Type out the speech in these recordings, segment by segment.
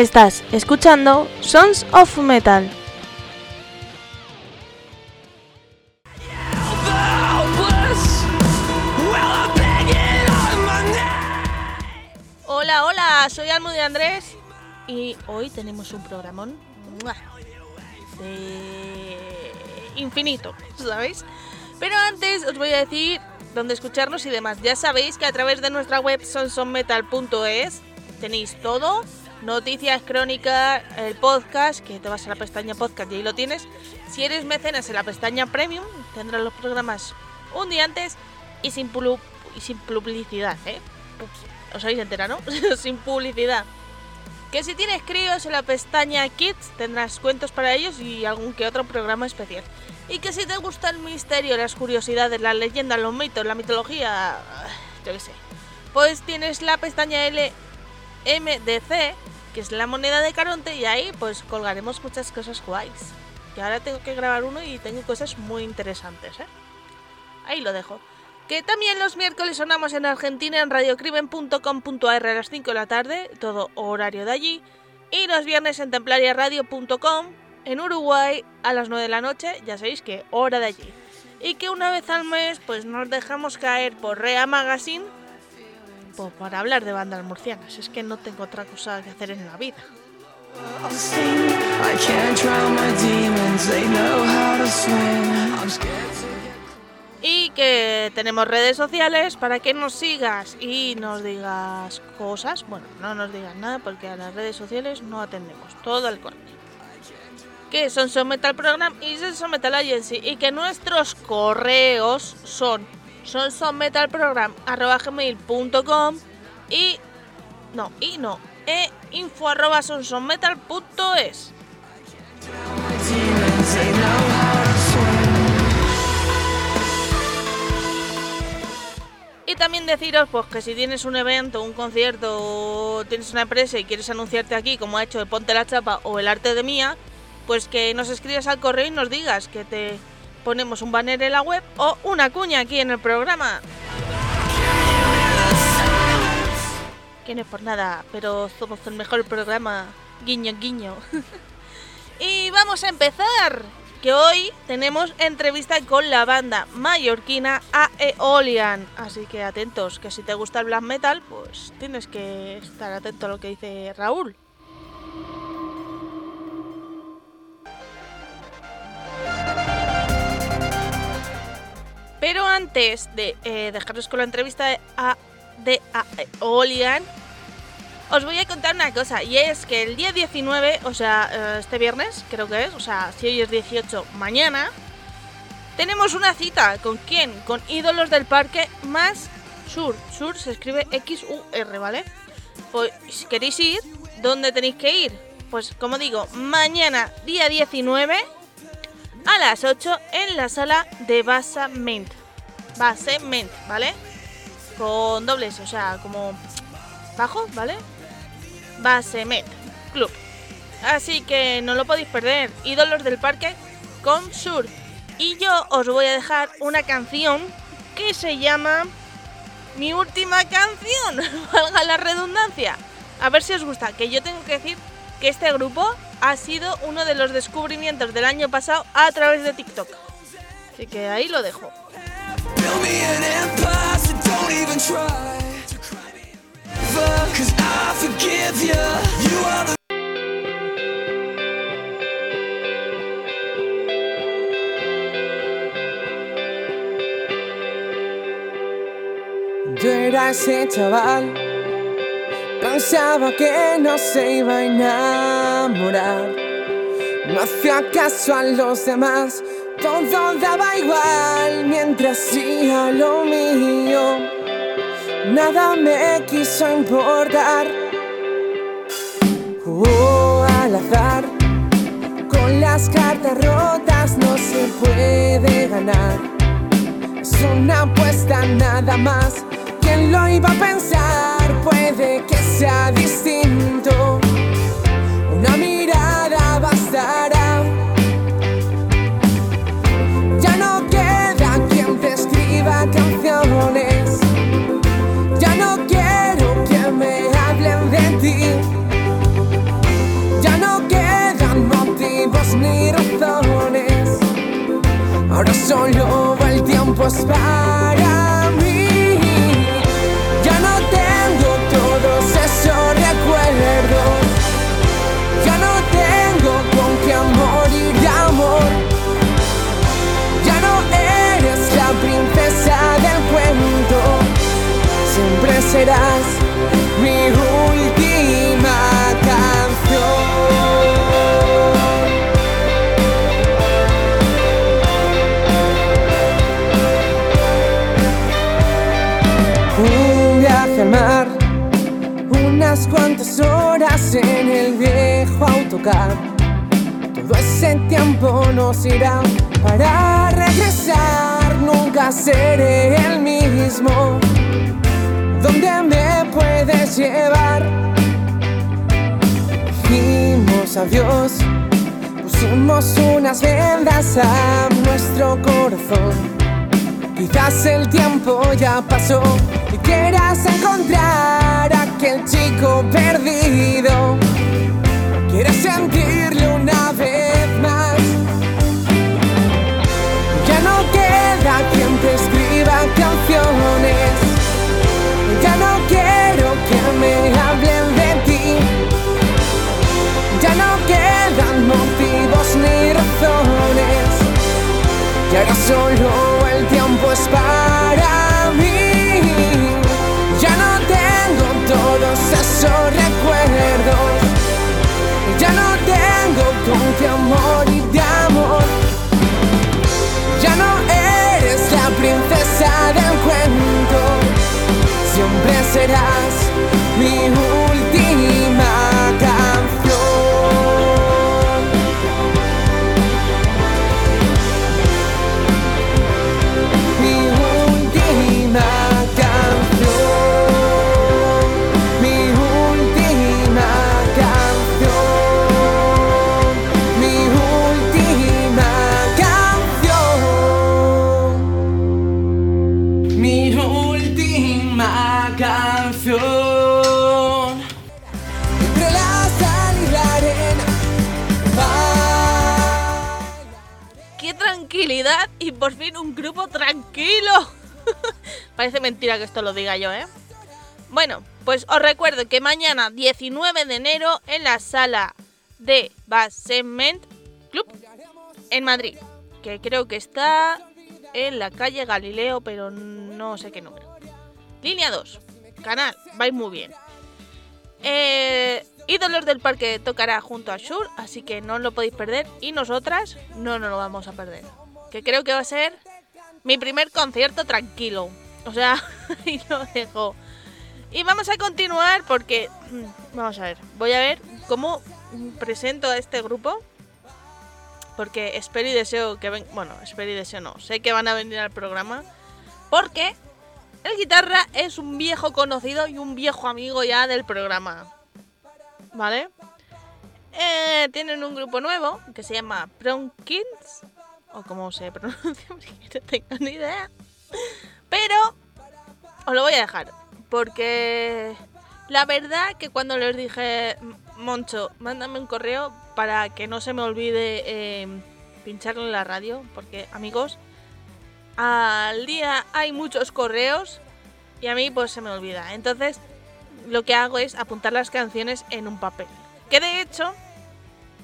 Estás escuchando Sons of Metal. Hola, hola, soy Almo de Andrés y hoy tenemos un programón de infinito, ¿sabéis? Pero antes os voy a decir dónde escucharnos y demás. Ya sabéis que a través de nuestra web sonsonmetal.es tenéis todo noticias, crónicas, el podcast, que te vas a la pestaña podcast y ahí lo tienes. Si eres mecenas en la pestaña premium, tendrás los programas un día antes y sin, y sin publicidad, ¿eh? ¿Os habéis enterado, no? sin publicidad. Que si tienes críos en la pestaña Kids tendrás cuentos para ellos y algún que otro programa especial. Y que si te gusta el misterio, las curiosidades, las leyendas, los mitos, la mitología, yo qué sé, pues tienes la pestaña LMDC que es la moneda de Caronte, y ahí pues colgaremos muchas cosas guays. Y ahora tengo que grabar uno y tengo cosas muy interesantes, ¿eh? Ahí lo dejo. Que también los miércoles sonamos en Argentina en radiocrimen.com.ar a las 5 de la tarde, todo horario de allí. Y los viernes en templariaradio.com en Uruguay a las 9 de la noche, ya sabéis que hora de allí. Y que una vez al mes pues nos dejamos caer por Rea Magazine para hablar de bandas murcianas. Es que no tengo otra cosa que hacer en la vida. Y que tenemos redes sociales para que nos sigas y nos digas cosas. Bueno, no nos digas nada porque a las redes sociales no atendemos todo el corte. Que son Son Metal Program y Son Metal Agency. Y que nuestros correos son sonsonmetalprogram.com y no, y no, e info. Y también deciros pues que si tienes un evento, un concierto, o tienes una empresa y quieres anunciarte aquí, como ha hecho de Ponte la Chapa o el Arte de Mía, pues que nos escribas al correo y nos digas que te ponemos un banner en la web o una cuña aquí en el programa. Que no es por nada, pero somos el mejor programa. Guiño, guiño. y vamos a empezar. Que hoy tenemos entrevista con la banda mallorquina Aeolian. Así que atentos, que si te gusta el black metal, pues tienes que estar atento a lo que dice Raúl. Pero antes de eh, dejaros con la entrevista de, a, de Olian, os voy a contar una cosa. Y es que el día 19, o sea, eh, este viernes, creo que es, o sea, si hoy es 18, mañana, tenemos una cita. ¿Con quién? Con ídolos del parque más Sur. Sur se escribe X-U-R, ¿vale? Pues si queréis ir, ¿dónde tenéis que ir? Pues como digo, mañana, día 19 a las 8 en la sala de Basement. Basement, ¿vale? Con dobles, o sea, como bajo, ¿vale? Basement Club. Así que no lo podéis perder. Ídolos del parque con Sur. Y yo os voy a dejar una canción que se llama Mi última canción, valga la redundancia. A ver si os gusta, que yo tengo que decir que este grupo ha sido uno de los descubrimientos del año pasado a través de TikTok. Así que ahí lo dejo. Yo era ese chaval Pensaba que no se iba a enamorar. No hacía caso a los demás, todo daba igual mientras hacía lo mío. Nada me quiso importar. Oh, al azar, con las cartas rotas no se puede ganar. Es una apuesta nada más. ¿Quién lo iba a pensar? Puede que sea distinto. Una mirada bastará. Ya no queda quien te escriba canciones. Ya no quiero que me hablen de ti. Ya no quedan motivos ni razones. Ahora solo el tiempo es para. Todo ese tiempo nos irá para regresar. Nunca seré el mismo. ¿Dónde me puedes llevar? Dijimos adiós, pusimos unas vendas a nuestro corazón. Quizás el tiempo ya pasó y quieras encontrar a aquel chico perdido. Quieres sentirle una vez más. Ya no queda quien te escriba canciones. Ya no quiero que me hablen de ti. Ya no quedan motivos ni razones. Y ahora solo serás mi última Parece mentira que esto lo diga yo, ¿eh? Bueno, pues os recuerdo que mañana 19 de enero en la sala de Basement Club en Madrid, que creo que está en la calle Galileo, pero no sé qué número. Línea 2, canal, vais muy bien. Eh, Ídolos del Parque tocará junto a Shur, así que no lo podéis perder. Y nosotras no nos lo vamos a perder. Que creo que va a ser mi primer concierto tranquilo. O sea, y lo dejo. Y vamos a continuar porque... mm, Vamos a ver, voy a ver cómo presento a este grupo. Porque espero y deseo que ven... Bueno, espero y deseo no. Sé que van a venir al programa. Porque el guitarra es un viejo conocido y un viejo amigo ya del programa. ¿Vale? Eh, tienen un grupo nuevo que se llama Pronkins. O como se pronuncia, no tengo ni idea. Pero os lo voy a dejar. Porque la verdad que cuando les dije, "M- Moncho, mándame un correo para que no se me olvide eh, en la radio. Porque, amigos, al día hay muchos correos y a mí pues se me olvida. Entonces, lo que hago es apuntar las canciones en un papel. Que de hecho,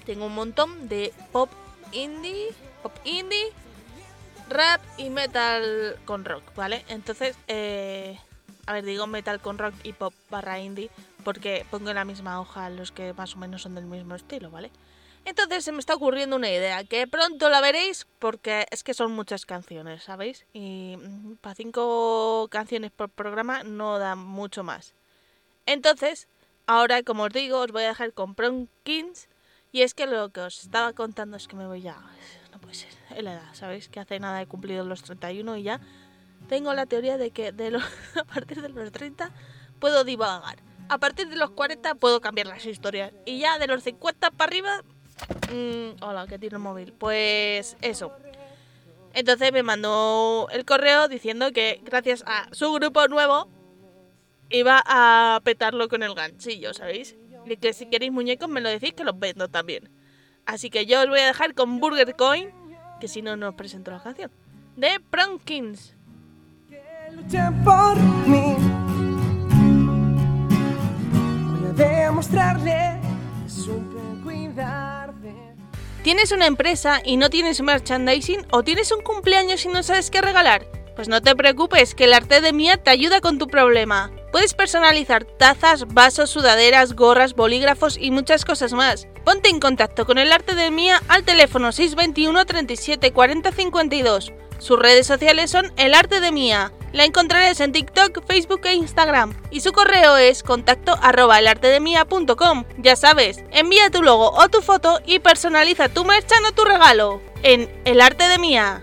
tengo un montón de pop indie, pop indie, rap y metal con rock, ¿vale? Entonces, eh, a ver, digo metal con rock y pop barra indie porque pongo en la misma hoja los que más o menos son del mismo estilo, ¿vale? Entonces se me está ocurriendo una idea que pronto la veréis porque es que son muchas canciones, ¿sabéis? Y para cinco canciones por programa no da mucho más. Entonces, ahora como os digo, os voy a dejar con Pronkins y es que lo que os estaba contando es que me voy ya... Ser, es la edad, ¿sabéis? Que hace nada he cumplido los 31 y ya tengo la teoría de que de los, a partir de los 30 puedo divagar. A partir de los 40 puedo cambiar las historias. Y ya de los 50 para arriba... mm, hola, que tiene el móvil. Pues eso. Entonces me mandó el correo diciendo que gracias a su grupo nuevo iba a petarlo con el ganchillo, ¿sabéis? Y que si queréis muñecos me lo decís que los vendo también. Así que yo os voy a dejar con Burger Coin que si no, no presento la canción. De Pronkins. Luchen por mí. ¿Tienes una empresa y no tienes merchandising o tienes un cumpleaños y no sabes qué regalar? Pues no te preocupes, que el arte de Mía te ayuda con tu problema. Puedes personalizar tazas, vasos, sudaderas, gorras, bolígrafos y muchas cosas más. Ponte en contacto con el arte de Mía al teléfono 621 37 40 52. Sus redes sociales son El Arte de Mía. La encontrarás en TikTok, Facebook e Instagram. Y su correo es contacto arroba. Ya sabes, envía tu logo o tu foto y personaliza tu merchan o tu regalo. En El Arte de Mía.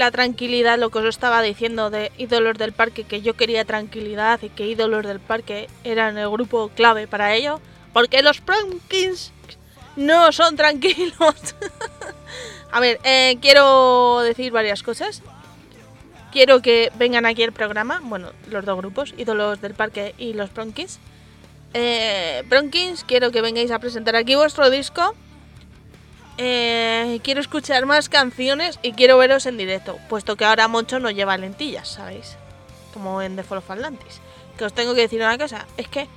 La tranquilidad? Lo que os estaba diciendo de Ídolos del Parque, que yo quería tranquilidad y que Ídolos del Parque eran el grupo clave para ello. Porque los Pumpkins no son tranquilos. A ver, eh, quiero decir varias cosas. Quiero que vengan aquí al programa, bueno, los dos grupos, Ídolos del Parque y los Pronkins. Eh, Pronkins, quiero que vengáis a presentar aquí vuestro disco. Eh, quiero escuchar más canciones y quiero veros en directo, puesto que ahora Moncho no lleva lentillas, ¿sabéis? Como en The Fall of Atlantis. Que os tengo que decir una cosa, es que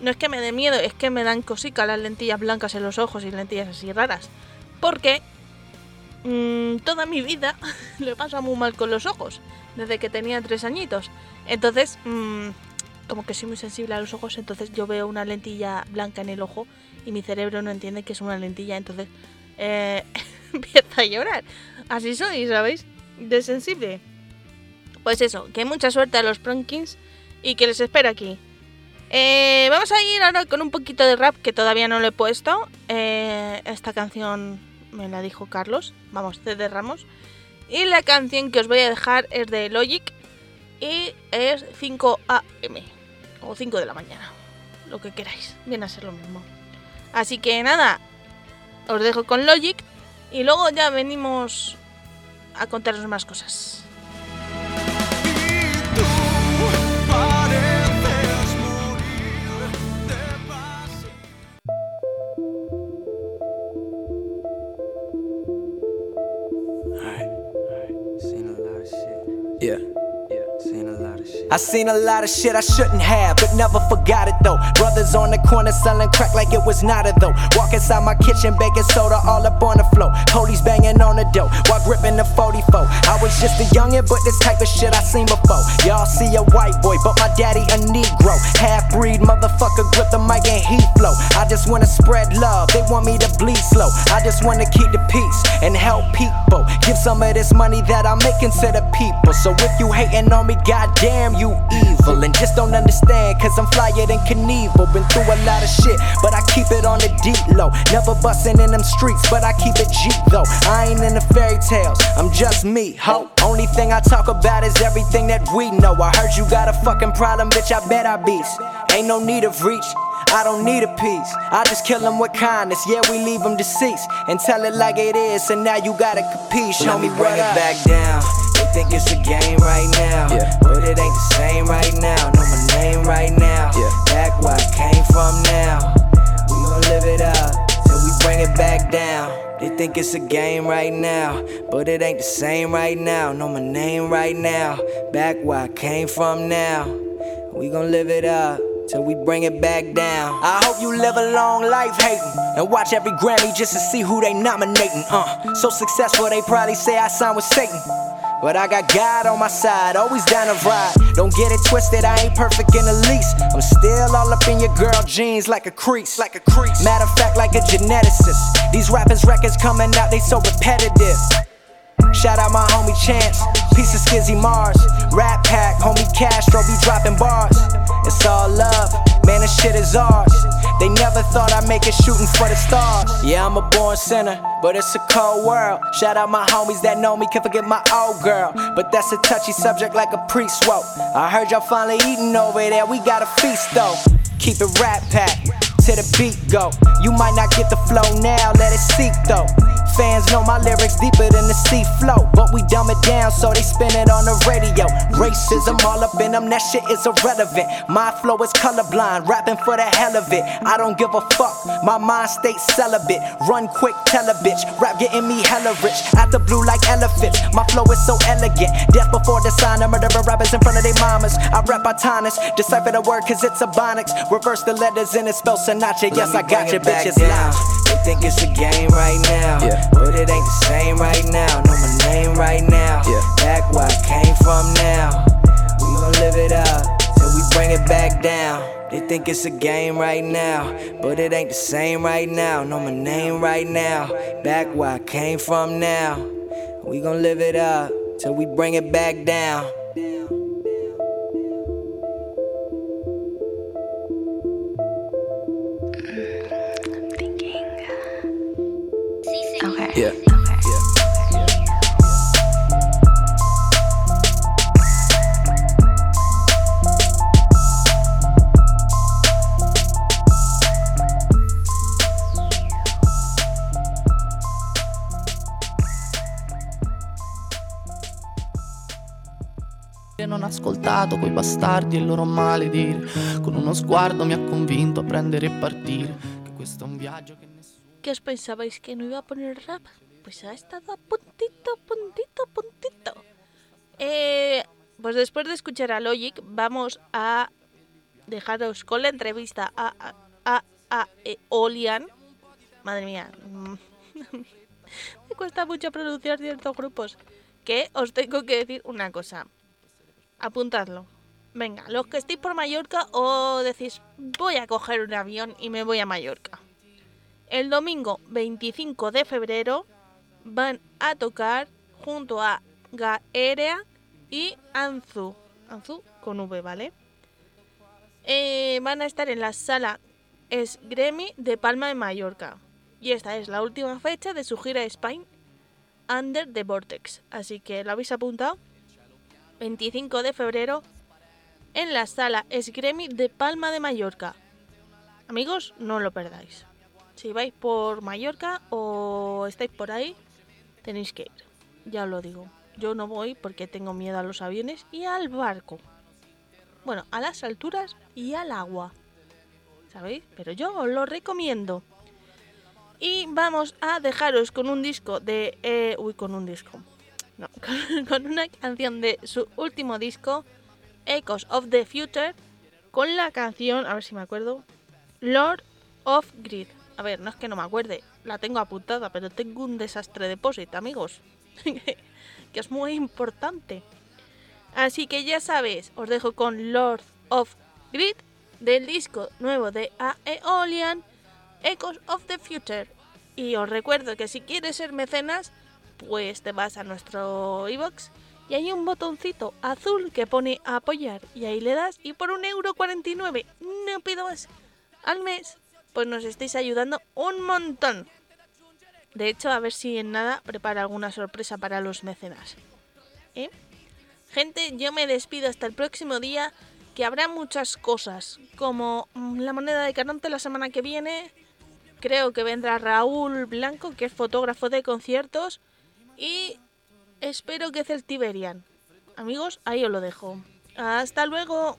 no es que me dé miedo, es que me dan cosica las lentillas blancas en los ojos y lentillas así raras. Porque mmm, toda mi vida le pasa muy mal con los ojos, desde que tenía tres añitos. Entonces, mmm, como que soy muy sensible a los ojos, entonces yo veo una lentilla blanca en el ojo y mi cerebro no entiende que es una lentilla, entonces eh, empieza a llorar. Así soy, ¿sabéis? De sensible. Pues eso, que mucha suerte a los Pronkins y que les espera aquí. Eh, vamos a ir ahora con un poquito de rap que todavía no lo he puesto. Eh, esta canción me la dijo Carlos. Vamos, de Ramos. Y la canción que os voy a dejar es de Logic y es 5 AM o 5 de la mañana. Lo que queráis, viene a ser lo mismo. Así que nada, os dejo con Logic y luego ya venimos a contaros más cosas. Yeah. I seen a lot of shit I shouldn't have, but never forgot it though. Brothers on the corner selling crack like it was not a though. Walk inside my kitchen, baking soda all up on the floor. Police banging on the door while gripping the 44. I was just a youngin', but this type of shit I seen before. Y'all see a white boy, but my daddy a Negro. Half breed motherfucker grip the mic and he flow. I just wanna spread love, they want me to bleed slow. I just wanna keep the peace and help people. Give some of this money that I'm making to the people. So if you hating on me, goddamn you evil and just don't understand cause I'm flyer than Knievel. Been through a lot of shit, but I keep it on the deep low. Never bustin' in them streets, but I keep it G though. I ain't in the fairy tales, I'm just me, ho. Only thing I talk about is everything that we know. I heard you got a fucking problem, bitch, I bet I beast. Ain't no need of reach. I don't need a piece. I just kill them with kindness. Yeah, we leave them deceased and tell it like it is. And now you gotta capiche. Show me bring it back down. They think it's a game right now, yeah. but it ain't the same right now. Know my name right now. Yeah. Back where I came from now. We gon' live it up till we bring it back down. They think it's a game right now, but it ain't the same right now. Know my name right now. Back where I came from now. We gon' live it up till we bring it back down. I hope you live a long life hating and watch every Grammy just to see who they nominating. Uh, so successful they probably say I signed with Satan. But I got God on my side, always down to ride. Don't get it twisted, I ain't perfect in the least. I'm still all up in your girl jeans like a crease, like a crease. Matter of fact, like a geneticist. These rappers' records coming out, they so repetitive. Shout out my homie Chance, piece of Skizzy Mars. Rap pack, homie Castro be dropping bars. It's all love, man, this shit is ours. They never thought I'd make it shooting for the stars. Yeah, I'm a born sinner, but it's a cold world. Shout out my homies that know me, can't forget my old girl. But that's a touchy subject like a priest woke. I heard y'all finally eating over there, we got a feast though. Keep it rap pack to the beat go. You might not get the flow now, let it seep though. Fans know my lyrics deeper than the sea flow, but we dumb it down so they spin it on the radio. Racism all up in them, that shit is irrelevant. My flow is colorblind, rapping for the hell of it. I don't give a fuck, my mind state celibate. Run quick, tell a bitch, rap getting me hella rich. Out the blue like elephants, my flow is so elegant. Death before the sign, I'm murdering rappers in front of their mamas. I rap Botanist, decipher the word cause it's a bonics. Reverse the letters and it spells Sinatra. Yes, I got your bitches loud. They think it's a game right now, yeah. But it ain't the same right now. Know my name right now. Yeah. Back where I came from now. We gon' live it up till we bring it back down. They think it's a game right now, but it ain't the same right now. Know my name right now. Back where I came from now. We gon' live it up till we bring it back down. Yeah. Non ho ascoltato quei bastardi e il loro maledire. Con uno sguardo mi ha convinto a prendere e partire. ¿Qué os pensabais que no iba a poner rap? Pues ha estado a puntito, puntito, puntito. Eh, pues después de escuchar a Logic, vamos a dejaros con la entrevista a, a, a, a Eolian. Madre mía, me cuesta mucho pronunciar ciertos grupos. Que os tengo que decir una cosa. Apuntadlo. Venga, los que estéis por Mallorca o decís, voy a coger un avión y me voy a Mallorca. El domingo 25 de febrero van a tocar junto a Gaerea y Anzu. Anzu con V, ¿vale? Eh, van a estar en la sala es Gremi de Palma de Mallorca. Y esta es la última fecha de su gira Spain Under the Vortex. Así que lo habéis apuntado. 25 de febrero en la sala Esgremi de Palma de Mallorca. Amigos, no lo perdáis. Si vais por Mallorca o estáis por ahí, tenéis que ir. Ya os lo digo. Yo no voy porque tengo miedo a los aviones y al barco. Bueno, a las alturas y al agua. ¿Sabéis? Pero yo os lo recomiendo. Y vamos a dejaros con un disco de... Eh, uy, con un disco. No, con, con una canción de su último disco Echoes of the Future con la canción, a ver si me acuerdo, Lord of Grid. A ver, no es que no me acuerde, la tengo apuntada, pero tengo un desastre de posit, amigos. que es muy importante. Así que ya sabéis, os dejo con Lord of Grid del disco nuevo de Aeolian, Echoes of the Future. Y os recuerdo que si quieres ser mecenas, pues te vas a nuestro iBox y hay un botoncito azul que pone apoyar y ahí le das y por un euro 49, no pido más, al mes, pues nos estáis ayudando un montón. De hecho, a ver si en nada prepara alguna sorpresa para los mecenas. ¿Eh? Gente, yo me despido hasta el próximo día, que habrá muchas cosas, como mm, la moneda de Caronte la semana que viene. Creo que vendrá Raúl Blanco, que es fotógrafo de conciertos. Y espero que Celtiberian. Amigos, ahí os lo dejo. Hasta luego.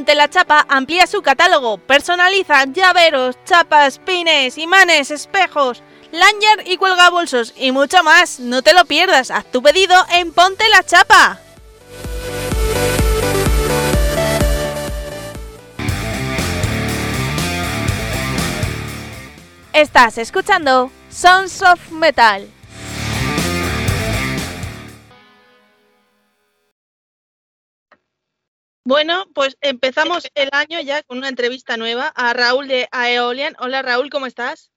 Ponte la Chapa amplía su catálogo, personaliza llaveros, chapas, pines, imanes, espejos, lanyard y cuelgabolsos y mucho más. No te lo pierdas, haz tu pedido en Ponte la Chapa. Estás escuchando Sons of Metal. Bueno, pues empezamos el año ya con una entrevista nueva a Raúl de Aeolian. Hola Raúl, ¿cómo estás?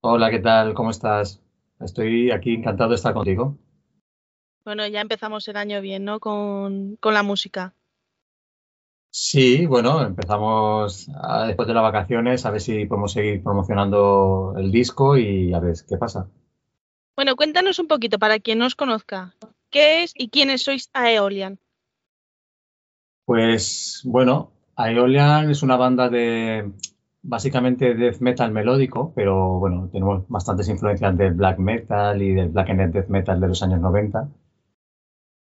Hola, ¿qué tal? ¿Cómo estás? Estoy aquí encantado de estar contigo. Bueno, ya empezamos el año bien, ¿no? Con, con la música. Sí, bueno, empezamos a- después de las vacaciones a ver si podemos seguir promocionando el disco y a ver qué pasa. Bueno, cuéntanos un poquito para quien no os conozca. ¿Qué es y quiénes sois Aeolian? Pues bueno, Aeolian es una banda de básicamente death metal melódico, pero bueno, tenemos bastantes influencias del black metal y del black and death metal de los años 90.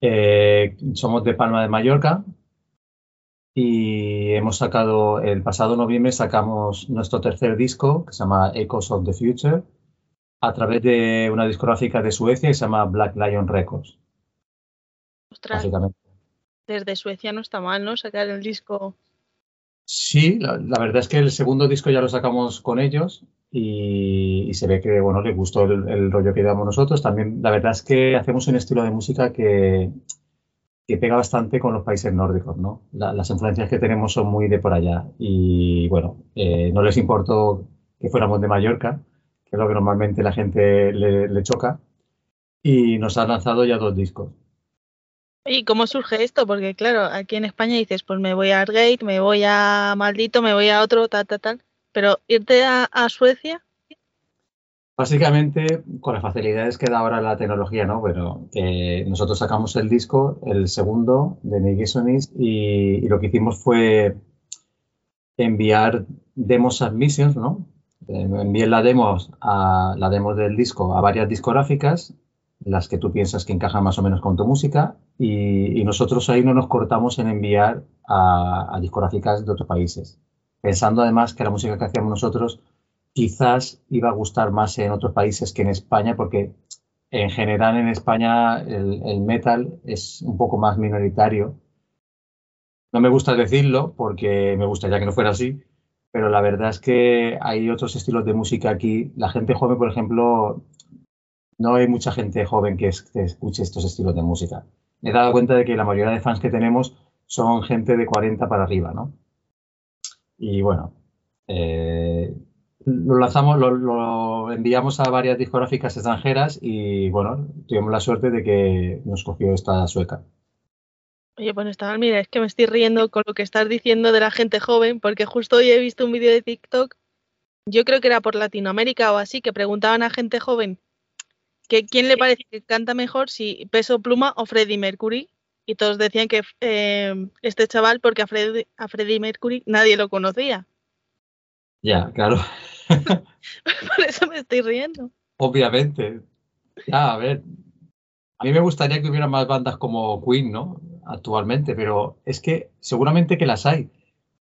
Eh, somos de Palma de Mallorca y hemos sacado, el pasado noviembre sacamos nuestro tercer disco que se llama Echoes of the Future a través de una discográfica de Suecia que se llama Black Lion Records, Ostras, básicamente. Desde Suecia no está mal, ¿no? Sacar el disco. Sí, la, verdad es que el segundo disco ya lo sacamos con ellos y, se ve que, bueno, les gustó el, rollo que llevamos nosotros. También, la verdad es que hacemos un estilo de música que, que pega bastante con los países nórdicos, ¿no? La- las influencias que tenemos son muy de por allá y, bueno, eh, no les importó que fuéramos de Mallorca, que es lo que normalmente la gente le, le choca, y nos han lanzado ya dos discos. ¿Y cómo surge esto? Porque claro, aquí en España dices, pues me voy a Argate, me voy a Maldito, me voy a otro, tal, tal, tal. Pero irte a, a Suecia, Básicamente, con las facilidades que da ahora la tecnología, ¿no? Pero que nosotros sacamos el disco, el segundo de Negation y, y lo que hicimos fue enviar demos submissions, ¿no? Eh, Envié la demos a la demo del disco a varias discográficas, las que tú piensas que encajan más o menos con tu música, y, y nosotros ahí no nos cortamos en enviar a, a discográficas de otros países, pensando además que la música que hacíamos nosotros quizás iba a gustar más en otros países que en España, porque en general en España el, el metal es un poco más minoritario. No me gusta decirlo porque me gustaría que no fuera así, pero la verdad es que hay otros estilos de música aquí. La gente joven, por ejemplo, no hay mucha gente joven que, es- que escuche estos estilos de música. Me he dado cuenta de que la mayoría de fans que tenemos son gente de 40 para arriba, ¿no? Y bueno, eh, lo lanzamos, lo, enviamos a varias discográficas extranjeras y bueno, tuvimos la suerte de que nos cogió esta sueca. oye, pues está mira, es que me estoy riendo con lo que estás diciendo de la gente joven, porque justo hoy he visto un vídeo de TikTok, yo creo que era por Latinoamérica o así, que preguntaban a gente joven que quién le parece que canta mejor, si Peso Pluma o Freddie Mercury, y todos decían que eh, este chaval, porque a Freddie, a Freddie Mercury nadie lo conocía. Ya, claro, Por eso me estoy riendo. obviamente. Ya, a ver, a mí me gustaría que hubiera más bandas como Queen, ¿no? Actualmente, pero es que seguramente que las hay.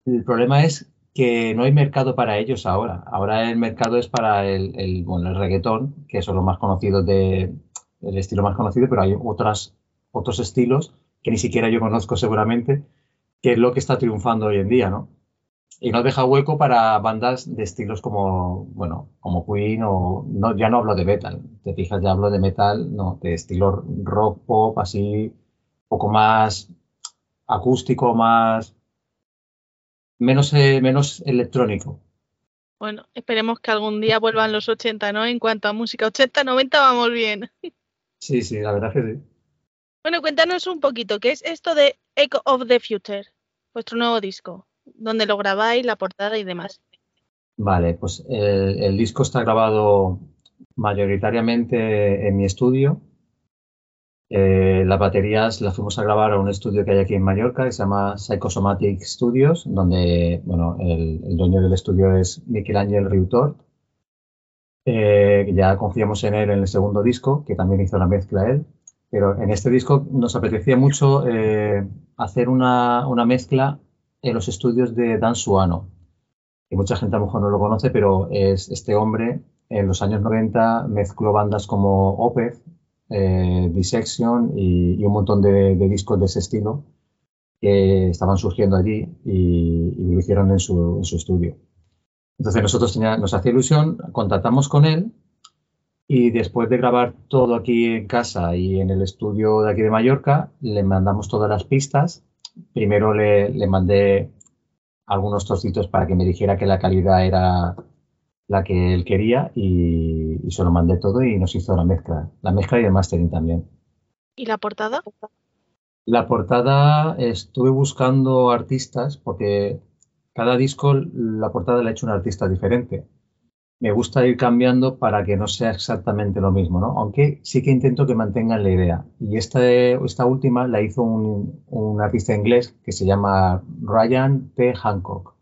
El problema es que no hay mercado para ellos ahora. Ahora el mercado es para el, el, bueno, el reggaetón, que son los más conocidos de, el estilo más conocido, pero hay otras, otros estilos que ni siquiera yo conozco seguramente, que es lo que está triunfando hoy en día, ¿no? Y no deja hueco para bandas de estilos como, bueno, como Queen o, no, ya no hablo de metal, te fijas, ya hablo de metal, no, de estilo rock, pop, así, un poco más acústico, más, menos, eh, menos electrónico. Bueno, esperemos que algún día vuelvan los 80, ¿no? En cuanto a música 80, 90 vamos bien. Sí, sí, la verdad que sí. Bueno, cuéntanos un poquito, ¿qué es esto de Echo of the Future? Vuestro nuevo disco, donde lo grabáis, la portada y demás. Vale, pues el, el disco está grabado mayoritariamente en mi estudio. Eh, las baterías las fuimos a grabar a un estudio que hay aquí en Mallorca que se llama Psychosomatic Studios, donde bueno, el, dueño del estudio es Miquel Ángel Riutort. Eh, ya confiamos en él en el segundo disco, que también hizo la mezcla él. Pero en este disco nos apetecía mucho eh, hacer una, una mezcla en los estudios de Dan Suano. Y mucha gente a lo mejor no lo conoce, pero es este hombre en los años 90 mezcló bandas como Opeth, eh, Dissection y, y, un montón de, de, discos de ese estilo que estaban surgiendo allí y, y lo hicieron en su, en su, estudio. Entonces nosotros tenía, nos hacía ilusión, contactamos con él y después de grabar todo aquí en casa y en el estudio de aquí de Mallorca, le mandamos todas las pistas. Primero le, le mandé algunos trocitos para que me dijera que la calidad era la que él quería y, y, se lo mandé todo y nos hizo la mezcla, la mezcla y el mastering también. ¿Y la portada? La portada estuve buscando artistas porque cada disco la portada la ha hecho un artista diferente. Me gusta ir cambiando para que no sea exactamente lo mismo, ¿no? Aunque sí que intento que mantengan la idea. Y esta, esta última la hizo un, un artista inglés que se llama Ryan T. Hancock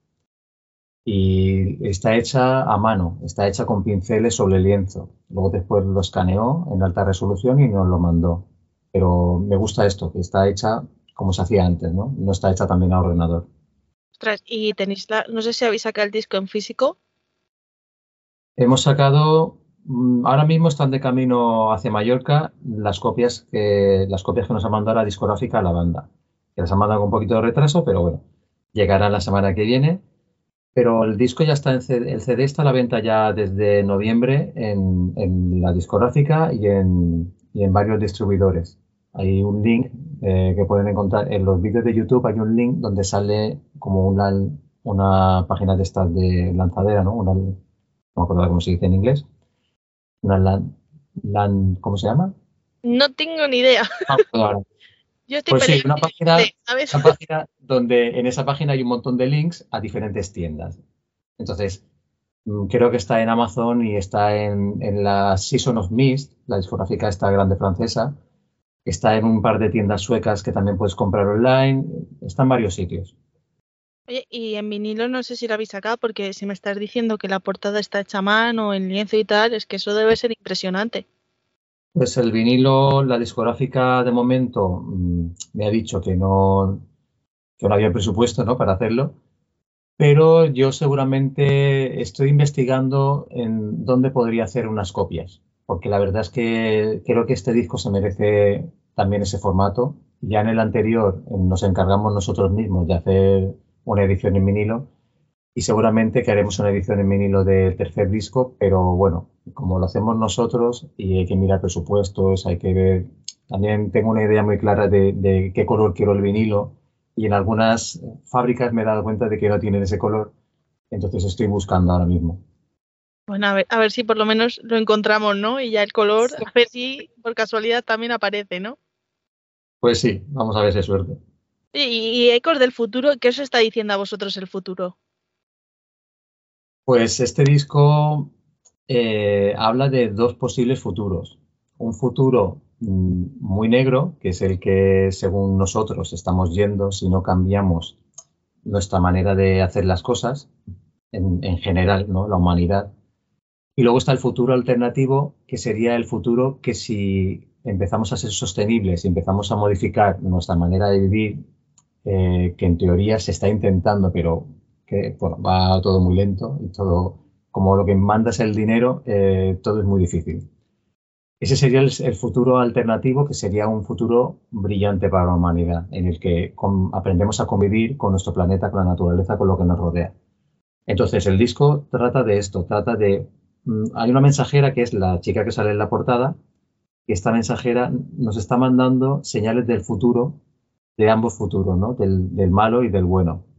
y está hecha a mano, está hecha con pinceles sobre el lienzo. Luego después lo escaneó en alta resolución y nos lo mandó. Pero me gusta esto, que está hecha como se hacía antes, ¿no? No está hecha también a ordenador. Ostras, y tenéis la, no sé si habéis sacado el disco en físico. Hemos sacado, mm, ahora mismo están de camino hacia Mallorca las copias que, las copias que nos ha mandado la discográfica a la banda. Que las ha mandado con un poquito de retraso, pero bueno, llegará la semana que viene pero el disco ya está en CD, el CD está a la venta ya desde noviembre en, en la discográfica y en, y en, varios distribuidores. Hay un link eh, que pueden encontrar en los vídeos de YouTube, hay un link donde sale como una, una página de estas de lanzadera, ¿no? Una, no me acuerdo cómo se dice en inglés. Una lan, lan, ¿cómo se llama? No tengo ni idea. Ah, claro. Yo estoy pues sí, una página, una página donde en esa página hay un montón de links a diferentes tiendas. Entonces, mm, creo que está en Amazon y está en, en la Season of Mist, la discográfica esta grande francesa. Está en un par de tiendas suecas que también puedes comprar online. Está en varios sitios. Oye, y en vinilo no sé si la habéis sacado, porque si me estás diciendo que la portada está hecha a mano, en lienzo y tal, es que eso debe ser impresionante. Pues el vinilo, la discográfica de momento mmm, me ha dicho que no, que no había presupuesto ¿no? para hacerlo, pero yo seguramente estoy investigando en dónde podría hacer unas copias, porque la verdad es que creo que este disco se merece también ese formato. Ya en el anterior nos encargamos nosotros mismos de hacer una edición en vinilo y seguramente que haremos una edición en vinilo del tercer disco, pero bueno, como lo hacemos nosotros y hay que mirar presupuestos, hay que ver, también tengo una idea muy clara de, de qué color quiero el vinilo y en algunas fábricas me he dado cuenta de que no tienen ese color, entonces estoy buscando ahora mismo. Bueno, a ver, a ver si por lo menos lo encontramos, ¿no? Y ya el color, a ver si por casualidad también aparece, ¿no? Pues sí, vamos a ver si es suerte. Y, y Ecos del futuro, ¿qué os está diciendo a vosotros el futuro? Pues este disco eh, habla de dos posibles futuros. Un futuro mmm, muy negro, que es el que según nosotros estamos yendo si no cambiamos nuestra manera de hacer las cosas, en, en general, ¿no? la humanidad. Y luego está el futuro alternativo, que sería el futuro que si empezamos a ser sostenibles y empezamos a modificar nuestra manera de vivir, eh, que en teoría se está intentando, pero que bueno, va todo muy lento y todo, como lo que manda es el dinero, eh, todo es muy difícil. Ese sería el, futuro alternativo, que sería un futuro brillante para la humanidad, en el que aprendemos a convivir con nuestro planeta, con la naturaleza, con lo que nos rodea. Entonces, el disco trata de esto, trata de... Mmm, hay una mensajera que es la chica que sale en la portada, y esta mensajera nos está mandando señales del futuro, de ambos futuros, ¿no? del malo y del bueno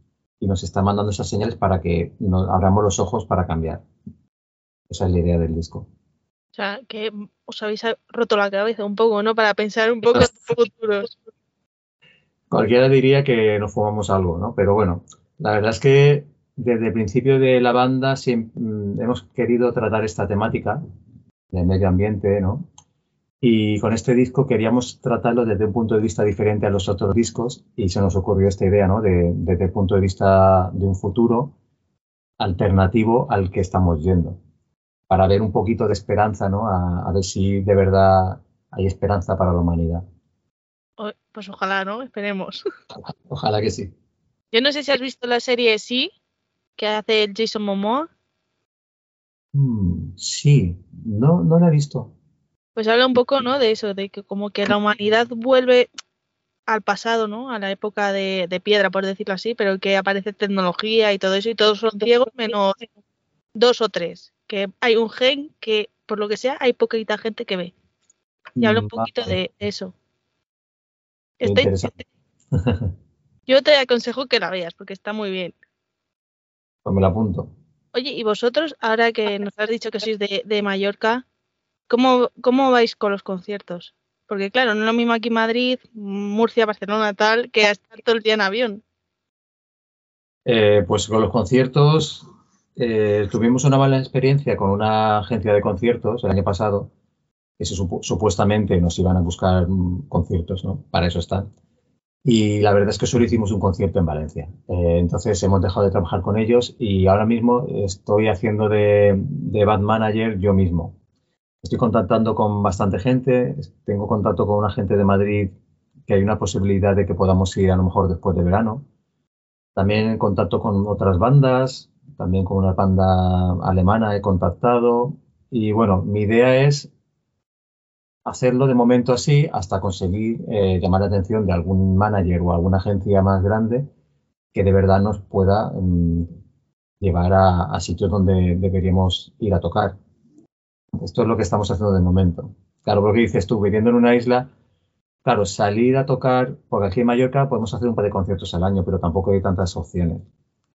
y nos está mandando esas señales para que nos abramos los ojos para cambiar. Esa es la idea del disco. O sea, que os habéis roto la cabeza un poco, ¿no? Para pensar un poco en futuros. Cualquiera diría que nos fumamos algo, ¿no? Pero bueno, la verdad es que desde el principio de la banda siempre, mm, hemos querido tratar esta temática del medio ambiente, ¿no? Y con este disco queríamos tratarlo desde un punto de vista diferente a los otros discos y se nos ocurrió esta idea, ¿no? De, desde el punto de vista de un futuro alternativo al que estamos yendo, para ver un poquito de esperanza, ¿no? A, a ver si de verdad hay esperanza para la humanidad. Pues ojalá, ¿no? Esperemos. Ojalá, ojalá que sí. Yo no sé si has visto la serie Sí, que hace el Jason Momoa. Mm, sí, no, no la he visto. Pues habla un poco, ¿no? De eso, de que como que la humanidad vuelve al pasado, ¿no? A la época de, de piedra, por decirlo así, pero que aparece tecnología y todo eso, y todos son ciegos menos dos o tres. Que hay un gen que, por lo que sea, hay poquita gente que ve. Y habla un poquito de eso. Está interesante. Yo te aconsejo que la veas, porque está muy bien. Pues me la apunto. Oye, y vosotros, ahora que nos has dicho que sois de, de Mallorca, ¿cómo, ¿cómo vais con los conciertos? Porque claro, no es lo mismo aquí en Madrid, Murcia, Barcelona, tal, que estar todo el día en avión. Eh, pues con los conciertos, eh, tuvimos una mala experiencia con una agencia de conciertos el año pasado, que supuestamente nos iban a buscar mm, conciertos, ¿no? Para eso están. Y la verdad es que solo hicimos un concierto en Valencia. Eh, entonces hemos dejado de trabajar con ellos y ahora mismo estoy haciendo de, de band manager yo mismo. Estoy contactando con bastante gente, tengo contacto con una gente de Madrid que hay una posibilidad de que podamos ir a lo mejor después de verano. También en contacto con otras bandas, también con una banda alemana he contactado. Y bueno, mi idea es hacerlo de momento así hasta conseguir eh, llamar la atención de algún manager o alguna agencia más grande que de verdad nos pueda mm, llevar a, a sitios donde deberíamos ir a tocar. Esto es lo que estamos haciendo de momento. Claro, porque dices tú, viviendo en una isla, claro, salir a tocar, porque aquí en Mallorca podemos hacer un par de conciertos al año, pero tampoco hay tantas opciones.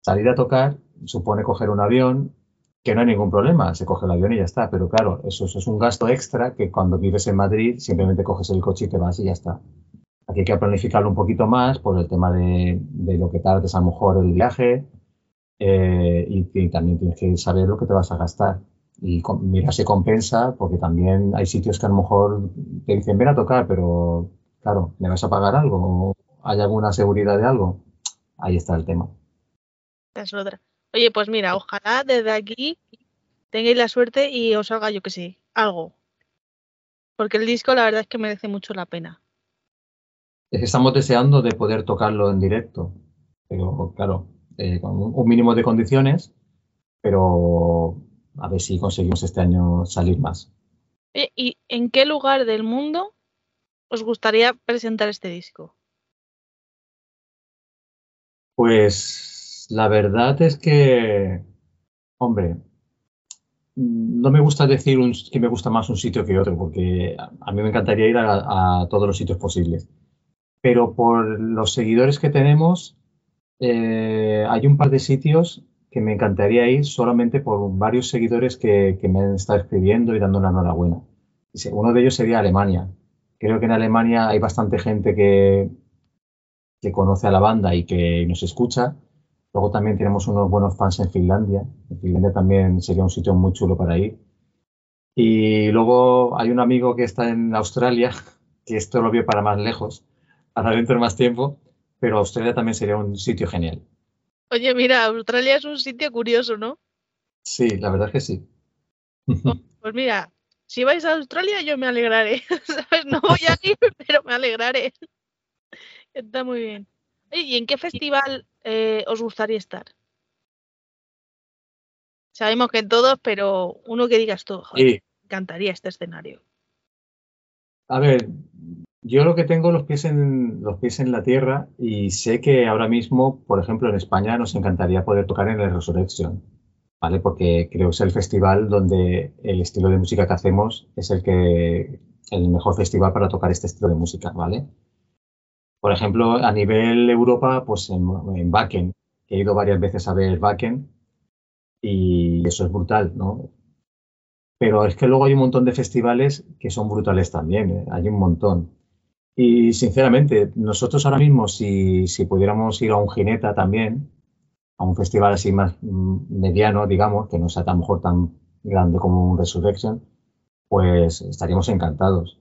Salir a tocar supone coger un avión, que no hay ningún problema, se coge el avión y ya está, pero claro, eso, es un gasto extra que cuando vives en Madrid simplemente coges el coche y te vas y ya está. Aquí hay que planificarlo un poquito más por el tema de, de lo que tardes a lo mejor el viaje eh, y, y también tienes que saber lo que te vas a gastar y mira si compensa, porque también hay sitios que a lo mejor te dicen ven a tocar, pero claro, ¿me vas a pagar algo? ¿O ¿Hay alguna seguridad de algo? Ahí está el tema. Es otra. Oye, pues mira, ojalá desde aquí tengáis la suerte y os salga, yo que sé, algo. Porque el disco la verdad es que merece mucho la pena. Es que estamos deseando de poder tocarlo en directo, pero claro, eh, con un mínimo de condiciones, pero a ver si conseguimos este año salir más. Oye, ¿y en qué lugar del mundo os gustaría presentar este disco? Pues la verdad es que, hombre, no me gusta decir un- que me gusta más un sitio que otro, porque a, a mí me encantaría ir a, a todos los sitios posibles. Pero por los seguidores que tenemos, eh, hay un par de sitios que me encantaría ir solamente por varios seguidores que, que me han estado escribiendo y dando la enhorabuena. Uno de ellos sería Alemania. Creo que en Alemania hay bastante gente que, que conoce a la banda y que nos escucha. Luego también tenemos unos buenos fans en Finlandia. Finlandia también sería un sitio muy chulo para ir. Y luego hay un amigo que está en Australia, que esto lo vio para más lejos, para dentro de más tiempo, pero Australia también sería un sitio genial. Oye, mira, Australia es un sitio curioso, ¿no? Sí, la verdad es que sí. Pues mira, si vais a Australia yo me alegraré, ¿sabes? No voy a ir, pero me alegraré. Está muy bien. Oye, ¿y en qué festival eh, os gustaría estar? Sabemos que en todos, pero uno que digas tú, joder, Y, me encantaría este escenario. A ver, yo lo que tengo los pies en, los pies en la tierra y sé que ahora mismo, por ejemplo, en España nos encantaría poder tocar en el Resurrection, ¿vale? Porque creo que es el festival donde el estilo de música que hacemos es el que, el mejor festival para tocar este estilo de música, ¿vale? Por ejemplo, a nivel Europa, pues en, en he ido varias veces a ver Wacken y eso es brutal, ¿no? Pero es que luego hay un montón de festivales que son brutales también, ¿eh? hay un montón. Y sinceramente, nosotros ahora mismo, si, si pudiéramos ir a un Gineta también, a un festival así más mm, mediano, digamos, que no sea lo mejor tan grande como un Resurrection, pues estaríamos encantados.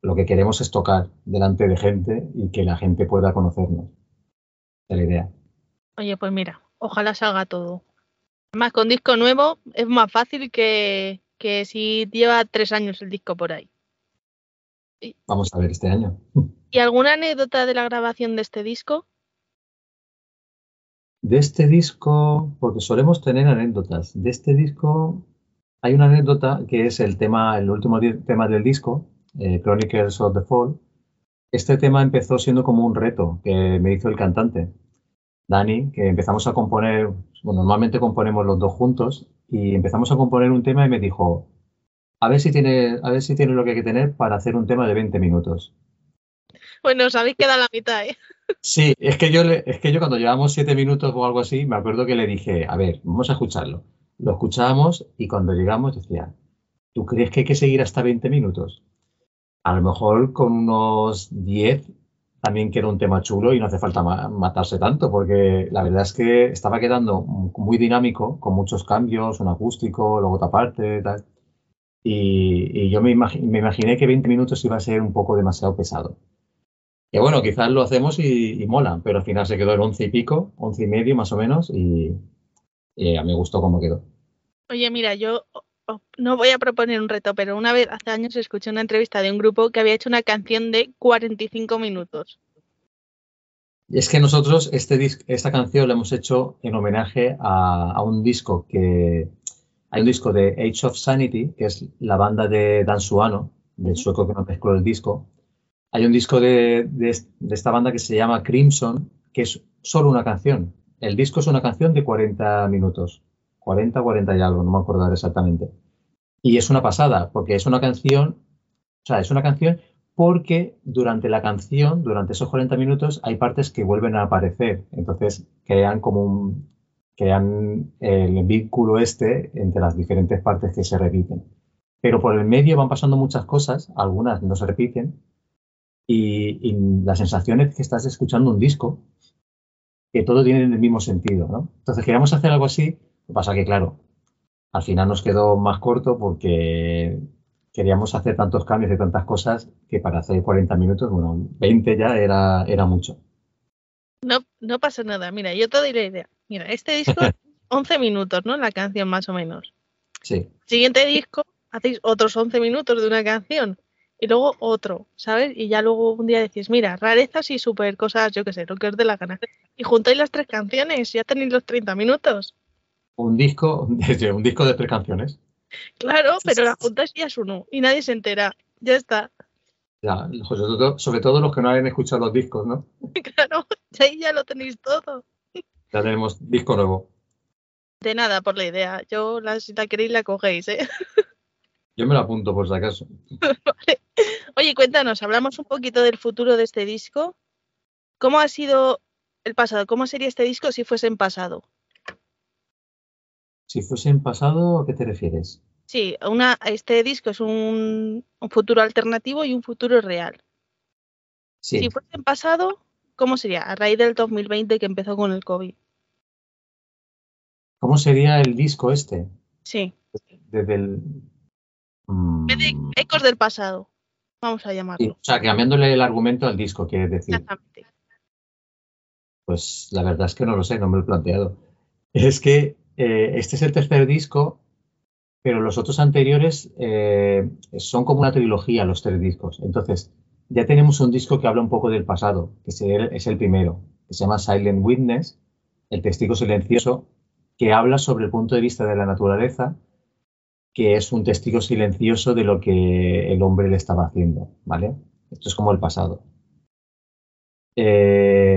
Lo que queremos es tocar delante de gente y que la gente pueda conocernos. Es la idea. Oye, pues mira, ojalá salga todo. Además, con disco nuevo es más fácil que, que si lleva tres años el disco por ahí. Vamos a ver este año. ¿Y alguna anécdota de la grabación de este disco? De este disco, porque solemos tener anécdotas, de este disco hay una anécdota que es el tema, el último tema del disco, eh, Chronicles of the Fall. Este tema empezó siendo como un reto que me hizo el cantante, Dani, que empezamos a componer, bueno, normalmente componemos los dos juntos, y empezamos a componer un tema y me dijo, a ver si tiene, a ver si tiene lo que hay que tener para hacer un tema de 20 minutos. Bueno, os habéis quedado a la mitad, ¿eh? Sí, es que yo, es que yo cuando llevamos siete minutos o algo así, me acuerdo que le dije, a ver, vamos a escucharlo. Lo escuchábamos y cuando llegamos decía, ¿tú crees que hay que seguir hasta 20 minutos? A lo mejor con unos 10 también queda un tema chulo y no hace falta ma- matarse tanto, porque la verdad es que estaba quedando muy dinámico, con muchos cambios, un acústico, luego otra parte, tal. Y, yo me, imagi- me imaginé que 20 minutos iba a ser un poco demasiado pesado. Que bueno, quizás lo hacemos y, mola, pero al final se quedó en 11 y pico, 11 y medio más o menos, y, y a mí me gustó cómo quedó. Oye, mira, yo no voy a proponer un reto, pero una vez hace años escuché una entrevista de un grupo que había hecho una canción de 45 minutos. Y es que nosotros este esta canción la hemos hecho en homenaje a, a un disco que hay un disco de Age of Sanity, que es la banda de Dan Suano, del sueco que nos mezcló el disco. Hay un disco de, de esta banda que se llama Crimson, que es solo una canción. El disco es una canción de 40 minutos. 40, 40 y algo, no me acuerdo exactamente. Y es una pasada, porque es una canción, o sea, es una canción porque durante la canción, durante esos 40 minutos, hay partes que vuelven a aparecer. Entonces, crean como un, crean el vínculo este entre las diferentes partes que se repiten. Pero por el medio van pasando muchas cosas, algunas no se repiten, y, y la sensación es que estás escuchando un disco, que todo tiene el mismo sentido, ¿no? Entonces queríamos hacer algo así, lo que pasa que, claro, al final nos quedó más corto porque queríamos hacer tantos cambios y tantas cosas que para hacer 40 minutos, bueno, 20 ya era, era mucho. No, no pasa nada. Mira, yo te doy la idea. Mira, este disco es 11 minutos, ¿no? La canción más o menos. Sí, Siguiente disco, hacéis otros 11 minutos de una canción y luego otro, ¿sabes? Y ya luego un día decís, mira, rarezas y super cosas, yo qué sé, lo que os dé la gana. Y juntáis las tres canciones, ya tenéis los 30 minutos. Un disco, un disco de tres canciones. Claro, pero la ya es uno y nadie se entera. Ya está. Ya, sobre, todo, sobre todo los que no hayan escuchado los discos, ¿no? Claro, ahí ya lo tenéis todo. Ya tenemos disco nuevo. De nada por la idea. Yo la, si la queréis la cogéis, ¿eh? Yo me lo apunto por si acaso. Vale. Oye, cuéntanos, hablamos un poquito del futuro de este disco. ¿Cómo ha sido el pasado? ¿Cómo sería este disco si fuese en pasado? Si fuese en pasado, ¿a qué te refieres? Sí, una, este disco es un, un futuro alternativo y un futuro real. Sí. Si fuese en pasado, ¿cómo sería? A raíz del 2020 que empezó con el COVID. ¿Cómo sería el disco este? Sí, Desde el. Mm, de ecos del pasado, vamos a sí, llamarlo. o sea, cambiándole el argumento al disco, quieres decir. Exactamente. Pues la verdad es que no lo sé, no me lo he planteado. Es que eh, este es el tercer disco, pero los otros anteriores eh, son como una trilogía, los tres discos. Entonces, ya tenemos un disco que habla un poco del pasado, que es el, primero, que se llama Silent Witness, el testigo silencioso, que habla sobre el punto de vista de la naturaleza, que es un testigo silencioso de lo que el hombre le estaba haciendo, ¿vale? Esto es como el pasado. Eh,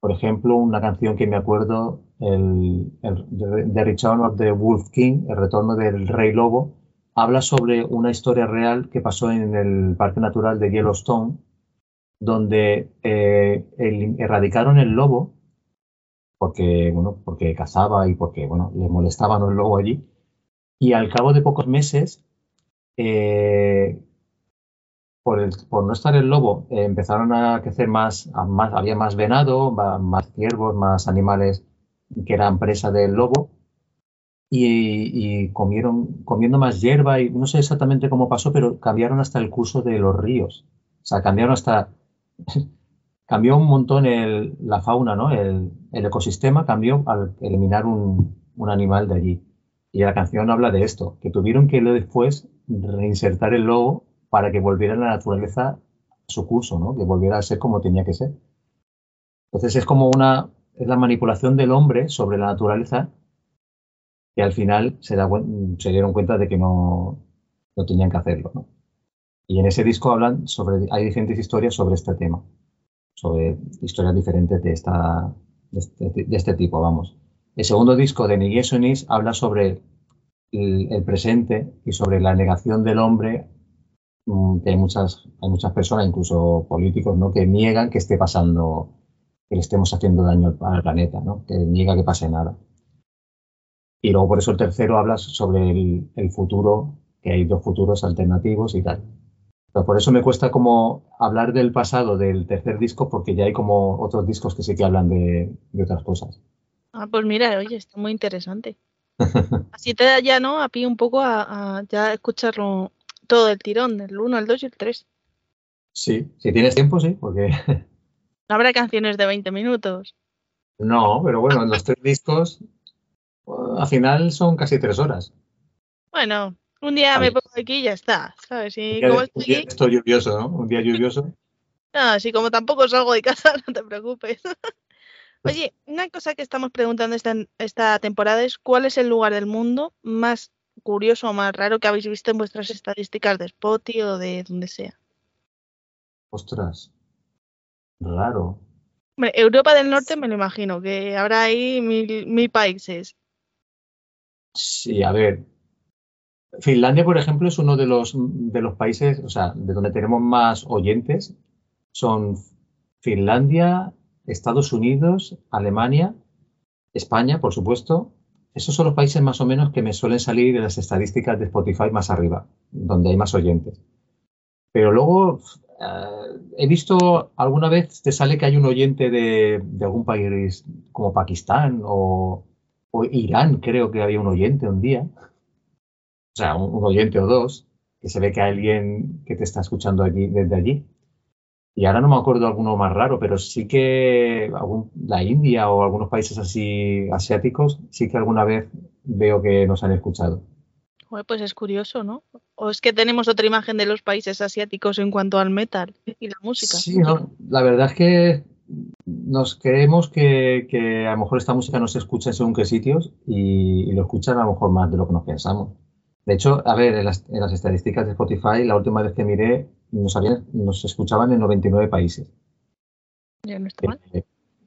por ejemplo, una canción que me acuerdo, el, el The Return of the Wolf King, el retorno del rey lobo, habla sobre una historia real que pasó en el Parque Natural de Yellowstone, donde eh, el- erradicaron el lobo porque, bueno, porque cazaba y porque, bueno, le molestaban el lobo allí. Y al cabo de pocos meses, eh, por, no estar el lobo, eh, empezaron a crecer más, había más venado, más ciervos, más animales que eran presa del lobo y, comieron, comiendo más hierba y no sé exactamente cómo pasó, pero cambiaron hasta el curso de los ríos. O sea, cambiaron hasta, cambió un montón el- la fauna, ¿no? El, ecosistema cambió al eliminar un, un animal de allí. Y la canción habla de esto, que tuvieron que después reinsertar el lobo para que volviera la naturaleza a su curso, ¿no? Que volviera a ser como tenía que ser. Entonces es como una, es la manipulación del hombre sobre la naturaleza que al final se, da se dieron cuenta de que no, no tenían que hacerlo. ¿no? Y en ese disco hablan sobre, hay diferentes historias sobre este tema, sobre historias diferentes de, esta, de, este, este tipo, vamos. El segundo disco de Nigesonis habla sobre el, presente y sobre la negación del hombre, que hay muchas, hay muchas personas, incluso políticos, ¿no? que niegan que esté pasando, que le estemos haciendo daño al, al planeta, ¿no? que niega que pase nada. Y luego por eso el tercero habla sobre el, el futuro, que hay dos futuros alternativos y tal. Pero por eso me cuesta como hablar del pasado del tercer disco, porque ya hay como otros discos que sí que hablan de, de otras cosas. Ah, pues mira, oye, está muy interesante. Así te da ya, ¿no? A pie un poco a, a ya escucharlo todo el tirón, el 1, el 2 y el 3. Sí, si tienes tiempo, sí, porque No habrá canciones de 20 minutos. no, pero bueno, en los tres discos al final son casi tres horas. Bueno, un día me pongo aquí y ya está, ¿sabes? Y como de, un estoy día lluvioso, ¿no? Un día lluvioso. no, si como tampoco salgo de casa, no te preocupes. Oye, una cosa que estamos preguntando esta, esta temporada es ¿cuál es el lugar del mundo más curioso o más raro que habéis visto en vuestras estadísticas de Spotify o de donde sea? Ostras, raro. Europa del Norte me lo imagino, que habrá ahí mil, mil países. Sí, a ver. Finlandia, por ejemplo, es uno de los, de los países, o sea, de donde tenemos más oyentes. Son Finlandia, Estados Unidos, Alemania, España, por supuesto. Esos son los países más o menos que me suelen salir en las estadísticas de Spotify más arriba, donde hay más oyentes. Pero luego eh, he visto alguna vez te sale que hay un oyente de, de algún país como Pakistán o, o Irán, creo que había un oyente un día. O sea, un, un oyente o dos, que se ve que hay alguien que te está escuchando allí, desde allí. Y ahora no me acuerdo alguno más raro, pero sí que algún- la India o algunos países así asiáticos, sí que alguna vez veo que nos han escuchado. Pues es curioso, ¿no? O es que tenemos otra imagen de los países asiáticos en cuanto al metal y la música. Sí, no, la verdad es que nos creemos que, que a lo mejor esta música no se escucha en según qué sitios y, y lo escuchan a lo mejor más de lo que nos pensamos. De hecho, a ver, en las, en las estadísticas de Spotify, la última vez que miré, nos, habían, nos escuchaban en 99 países. Ya no está mal. Que,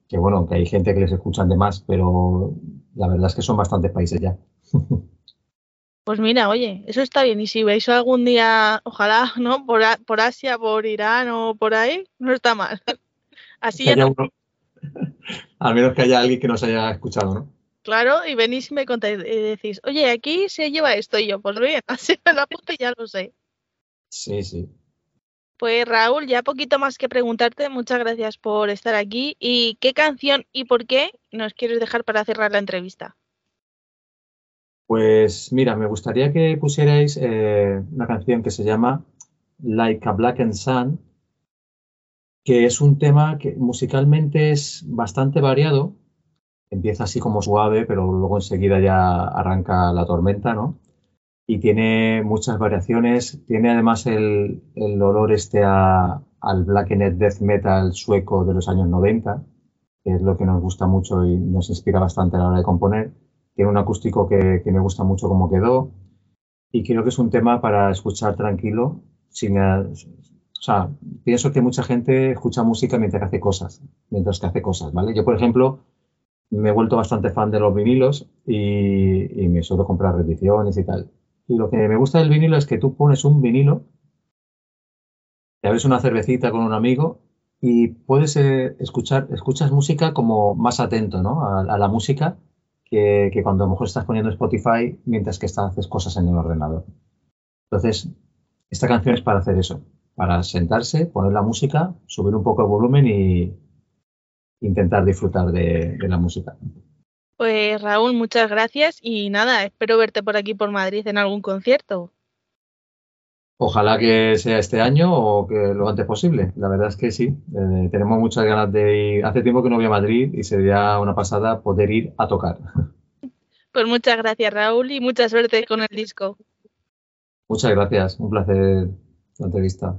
que bueno, que hay gente que les escuchan de más, pero la verdad es que son bastantes países ya. Pues mira, oye, eso está bien. Y si veis algún día, ojalá, ¿no? Por, A- por Asia, por Irán o por ahí, no está mal. Así ya no- al menos que haya alguien que nos haya escuchado, ¿no? claro, y venís y me contáis y decís, oye, aquí se lleva esto y yo, pues bien, así me lo apunto y ya lo sé. Sí, sí. Pues Raúl, ya poquito más que preguntarte, muchas gracias por estar aquí. ¿Y qué canción y por qué nos quieres dejar para cerrar la entrevista? Pues mira, me gustaría que pusierais eh, una canción que se llama Like a Blackened Sun, que es un tema que musicalmente es bastante variado. Empieza así como suave, pero luego enseguida ya arranca la tormenta, ¿no? Y tiene muchas variaciones. Tiene además el, olor este al Blackened Death Metal sueco de los años 90, que es lo que nos gusta mucho y nos inspira bastante a la hora de componer. Tiene un acústico que, me gusta mucho cómo quedó y creo que es un tema para escuchar tranquilo. Sin, o sea, pienso que mucha gente escucha música mientras que hace cosas, mientras que hace cosas, ¿vale? Yo, por ejemplo, me he vuelto bastante fan de los vinilos y, y me suelo comprar reediciones y tal. Y lo que me gusta del vinilo es que tú pones un vinilo, te abres una cervecita con un amigo y puedes eh, escuchar, escuchas música como más atento, ¿no? A, la música que, que cuando a lo mejor estás poniendo Spotify mientras que estás, haces cosas en el ordenador. Entonces, esta canción es para hacer eso, para sentarse, poner la música, subir un poco el volumen y intentar disfrutar de la música. Pues Raúl, muchas gracias y nada, espero verte por aquí por Madrid en algún concierto. Ojalá que sea este año o que lo antes posible. La verdad es que sí, eh, tenemos muchas ganas de ir. Hace tiempo que no voy a Madrid y sería una pasada poder ir a tocar. Pues muchas gracias Raúl y mucha suerte con el disco. Muchas gracias, un placer la entrevista.